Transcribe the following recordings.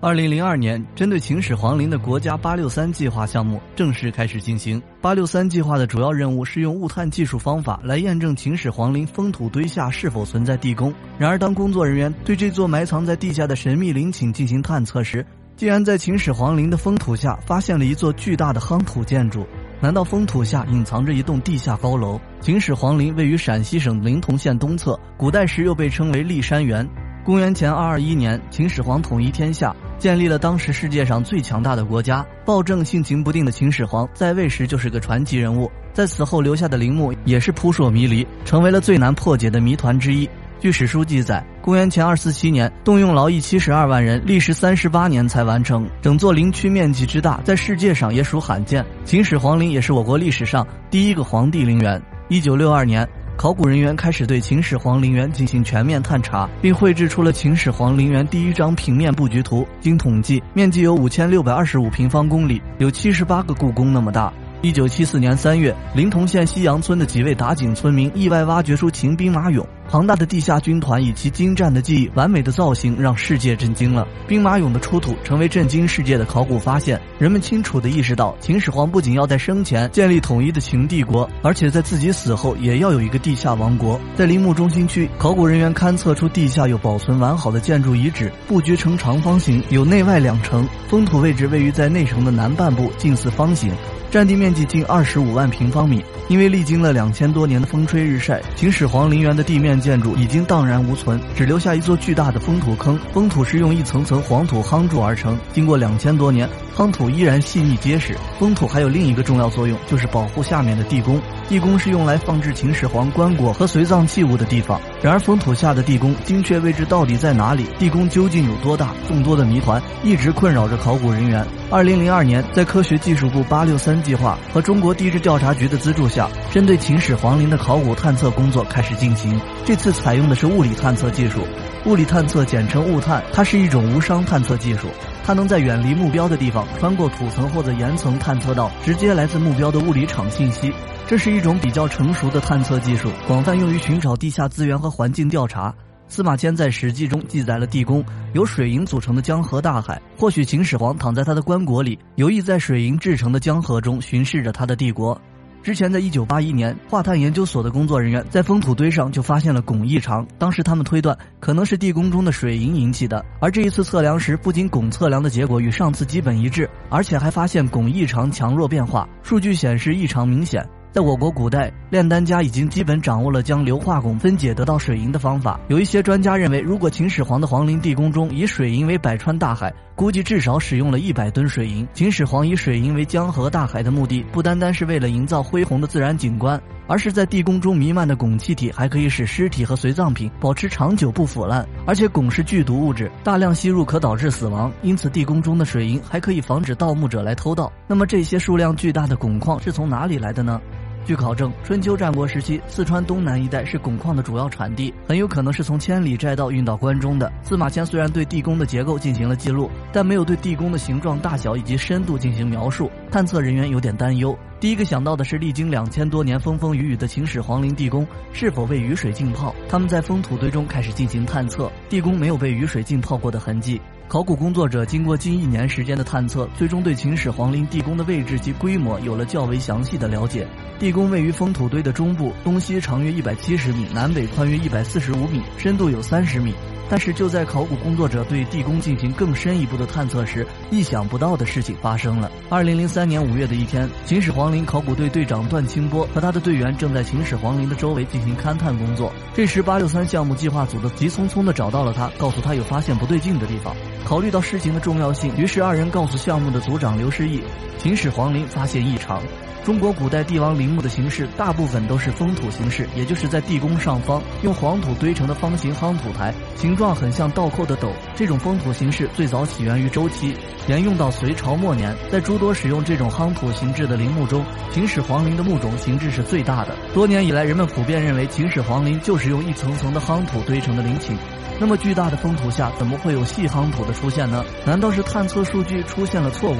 二零零二年，针对秦始皇陵的国家八六三计划项目正式开始进行。八六三计划的主要任务是用物探技术方法来验证秦始皇陵封土堆下是否存在地宫。然而，当工作人员对这座埋藏在地下的神秘陵寝进行探测时，竟然在秦始皇陵的封土下发现了一座巨大的夯土建筑。难道封土下隐藏着一栋地下高楼？秦始皇陵位于陕西省临潼县东侧，古代时又被称为骊山园。公元前二二一年，秦始皇统一天下。建立了当时世界上最强大的国家。暴政性情不定的秦始皇在位时就是个传奇人物，在此后留下的陵墓也是扑朔迷离，成为了最难破解的谜团之一。据史书记载，公元前二四七年，动用劳役七十二万人，历时三十八年才完成。整座陵区面积之大，在世界上也属罕见。秦始皇陵也是我国历史上第一个皇帝陵园。一九六二年。考古人员开始对秦始皇陵园进行全面探查，并绘制出了秦始皇陵园第一张平面布局图。经统计，面积有五千六百二十五平方公里，有七十八个故宫那么大。一九七四年三月，临潼县西洋村的几位打井村民意外挖掘出秦兵马俑。庞大的地下军团以其精湛的技艺、完美的造型，让世界震惊了。兵马俑的出土成为震惊世界的考古发现。人们清楚地意识到，秦始皇不仅要在生前建立统一的秦帝国，而且在自己死后也要有一个地下王国。在陵墓中心区，考古人员勘测出地下有保存完好的建筑遗址，布局成长方形，有内外两层。封土位置位于在内城的南半部，近似方形。占地面积近二十五万平方米，因为历经了两千多年的风吹日晒，秦始皇陵园的地面建筑已经荡然无存，只留下一座巨大的封土坑。封土是用一层层黄土夯筑而成，经过两千多年，夯土依然细腻结实。封土还有另一个重要作用，就是保护下面的地宫。地宫是用来放置秦始皇棺椁和随葬器物的地方。然而，封土下的地宫精确位置到底在哪里？地宫究竟有多大？众多的谜团一直困扰着考古人员。二零零二年，在科学技术部八六三计划和中国地质调查局的资助下，针对秦始皇陵的考古探测工作开始进行。这次采用的是物理探测技术，物理探测简称物探，它是一种无伤探测技术，它能在远离目标的地方，穿过土层或者岩层探测到直接来自目标的物理场信息。这是一种比较成熟的探测技术，广泛用于寻找地下资源和环境调查。司马迁在《史记》中记载了地宫由水银组成的江河大海，或许秦始皇躺在他的棺椁里，有意在水银制成的江河中巡视着他的帝国。之前，在一九八一年，化碳研究所的工作人员在封土堆上就发现了汞异常，当时他们推断可能是地宫中的水银引起的。而这一次测量时，不仅汞测量的结果与上次基本一致，而且还发现汞异常强弱变化，数据显示异常明显。在我国古代，炼丹家已经基本掌握了将硫化汞分解得到水银的方法。有一些专家认为，如果秦始皇的皇陵地宫中以水银为百川大海，估计至少使用了一百吨水银。秦始皇以水银为江河大海的目的，不单单是为了营造恢宏的自然景观，而是在地宫中弥漫的汞气体还可以使尸体和随葬品保持长久不腐烂。而且汞是剧毒物质，大量吸入可导致死亡，因此地宫中的水银还可以防止盗墓者来偷盗。那么这些数量巨大的汞矿是从哪里来的呢？据考证，春秋战国时期，四川东南一带是汞矿的主要产地，很有可能是从千里寨道运到关中的。司马迁虽然对地宫的结构进行了记录，但没有对地宫的形状、大小以及深度进行描述。探测人员有点担忧。第一个想到的是，历经两千多年风风雨雨的秦始皇陵地宫是否被雨水浸泡？他们在封土堆中开始进行探测，地宫没有被雨水浸泡过的痕迹。考古工作者经过近一年时间的探测，最终对秦始皇陵地宫的位置及规模有了较为详细的了解。地宫位于封土堆的中部，东西长约一百七十米，南北宽约一百四十五米，深度有三十米。但是就在考古工作者对地宫进行更深一步的探测时，意想不到的事情发生了。二零零三年五月的一天，秦始皇陵考古队队长段清波和他的队员正在秦始皇陵的周围进行勘探工作。这时，八六三项目计划组的急匆匆地找到了他，告诉他有发现不对劲的地方。考虑到事情的重要性，于是二人告诉项目的组长刘世义，秦始皇陵发现异常。中国古代帝王陵墓的形式大部分都是封土形式，也就是在地宫上方用黄土堆成的方形夯土台，形状很像倒扣的斗。这种封土形式最早起源于周期，沿用到隋朝末年。在诸多使用这种夯土形制的陵墓中，秦始皇陵的墓冢形制是最大的。多年以来，人们普遍认为秦始皇陵就是用一层层的夯土堆成的陵寝。那么巨大的封土下，怎么会有细夯土的出现呢？难道是探测数据出现了错误？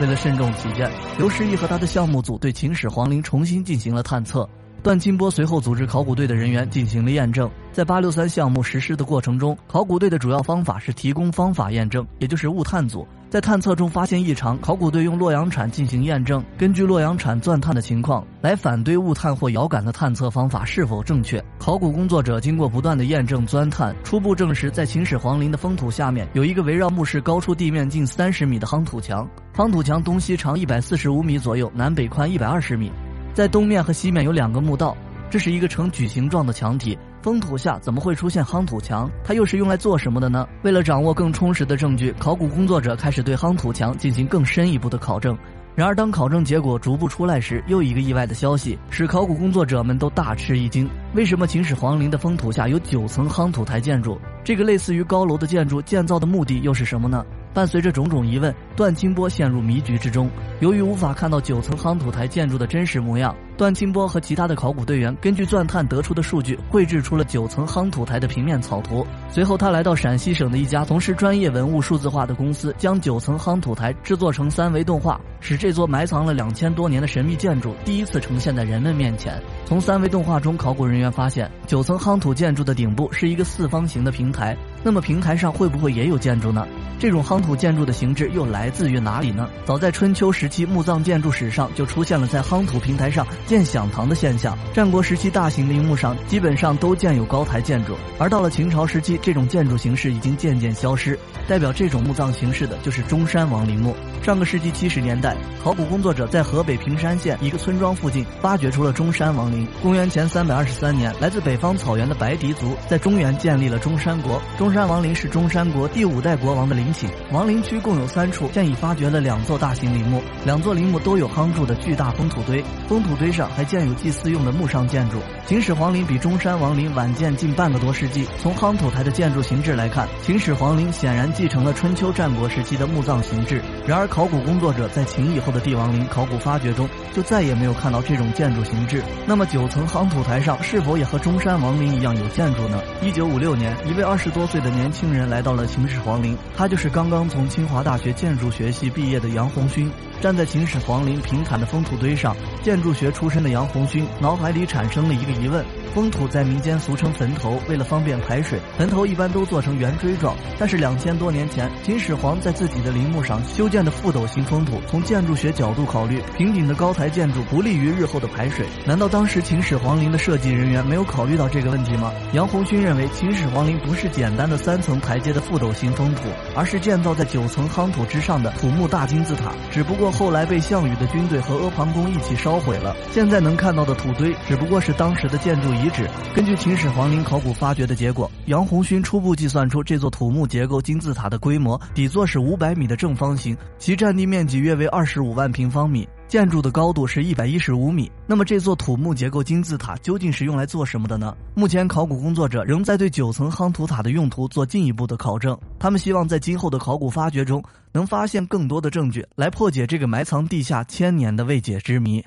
为了慎重起见，刘世义和他的项目组对秦始皇陵重新进行了探测。段清波随后组织考古队的人员进行了验证。在八六三项目实施的过程中，考古队的主要方法是提供方法验证，也就是物探组。在探测中发现异常，考古队用洛阳铲进行验证，根据洛阳铲钻探的情况来反对物探或遥感的探测方法是否正确。考古工作者经过不断的验证钻探，初步证实，在秦始皇陵的封土下面有一个围绕墓室高出地面近三十米的夯土墙，夯土墙东西长一百四十五米左右，南北宽一百二十米，在东面和西面有两个墓道，这是一个呈矩形状的墙体。封土下怎么会出现夯土墙？它又是用来做什么的呢？为了掌握更充实的证据，考古工作者开始对夯土墙进行更深一步的考证。然而，当考证结果逐步出来时，又一个意外的消息使考古工作者们都大吃一惊：为什么秦始皇陵的封土下有九层夯土台建筑？这个类似于高楼的建筑建造的目的又是什么呢？伴随着种种疑问，段清波陷入迷局之中。由于无法看到九层夯土台建筑的真实模样，段清波和其他的考古队员根据钻探得出的数据，绘制出了九层夯土台的平面草图。随后，他来到陕西省的一家从事专业文物数字化的公司，将九层夯土台制作成三维动画，使这座埋藏了两千多年的神秘建筑第一次呈现在人们面前。从三维动画中，考古人员发现，九层夯土建筑的顶部是一个四方形的平台。那么，平台上会不会也有建筑呢？这种夯土建筑的形制又来自于哪里呢？早在春秋时期，墓葬建筑史上就出现了在夯土平台上建享堂的现象。战国时期，大型陵墓上基本上都建有高台建筑，而到了秦朝时期，这种建筑形式已经渐渐消失。代表这种墓葬形式的就是中山王陵墓。上个世纪七十年代，考古工作者在河北平山县一个村庄附近发掘出了中山王陵。公元前三百二十三年，来自北方草原的白狄族在中原建立了中山国。中山王陵是中山国第五代国王的陵寝。王陵区共有三处，现已发掘了两座大型陵墓，两座陵墓都有夯筑的巨大封土堆，封土堆上还建有祭祀用的墓上建筑。秦始皇陵比中山王陵晚建近半个多世纪。从夯土台的建筑形制来看，秦始皇陵显然继承了春秋战国时期的墓葬形制。然而，考古工作者在秦以后的帝王陵考古发掘中，就再也没有看到这种建筑形制。那么，九层夯土台上是否也和中山王陵一样有建筑呢？一九五六年，一位二十多岁的年轻人来到了秦始皇陵，他就是刚刚。从清华大学建筑学系毕业的杨红勋，站在秦始皇陵平坦的封土堆上，建筑学出身的杨红勋脑海里产生了一个疑问。封土在民间俗称坟头，为了方便排水，坟头一般都做成圆锥状。但是两千多年前，秦始皇在自己的陵墓上修建的覆斗形封土，从建筑学角度考虑，平顶的高台建筑不利于日后的排水。难道当时秦始皇陵的设计人员没有考虑到这个问题吗？杨红勋认为，秦始皇陵不是简单的三层台阶的覆斗形封土，而是建造在九层夯土之上的土木大金字塔。只不过后来被项羽的军队和阿房宫一起烧毁了。现在能看到的土堆，只不过是当时的建筑。遗址根据秦始皇陵考古发掘的结果，杨红勋初步计算出这座土木结构金字塔的规模，底座是五百米的正方形，其占地面积约为二十五万平方米，建筑的高度是一百一十五米。那么这座土木结构金字塔究竟是用来做什么的呢？目前考古工作者仍在对九层夯土塔的用途做进一步的考证，他们希望在今后的考古发掘中能发现更多的证据，来破解这个埋藏地下千年的未解之谜。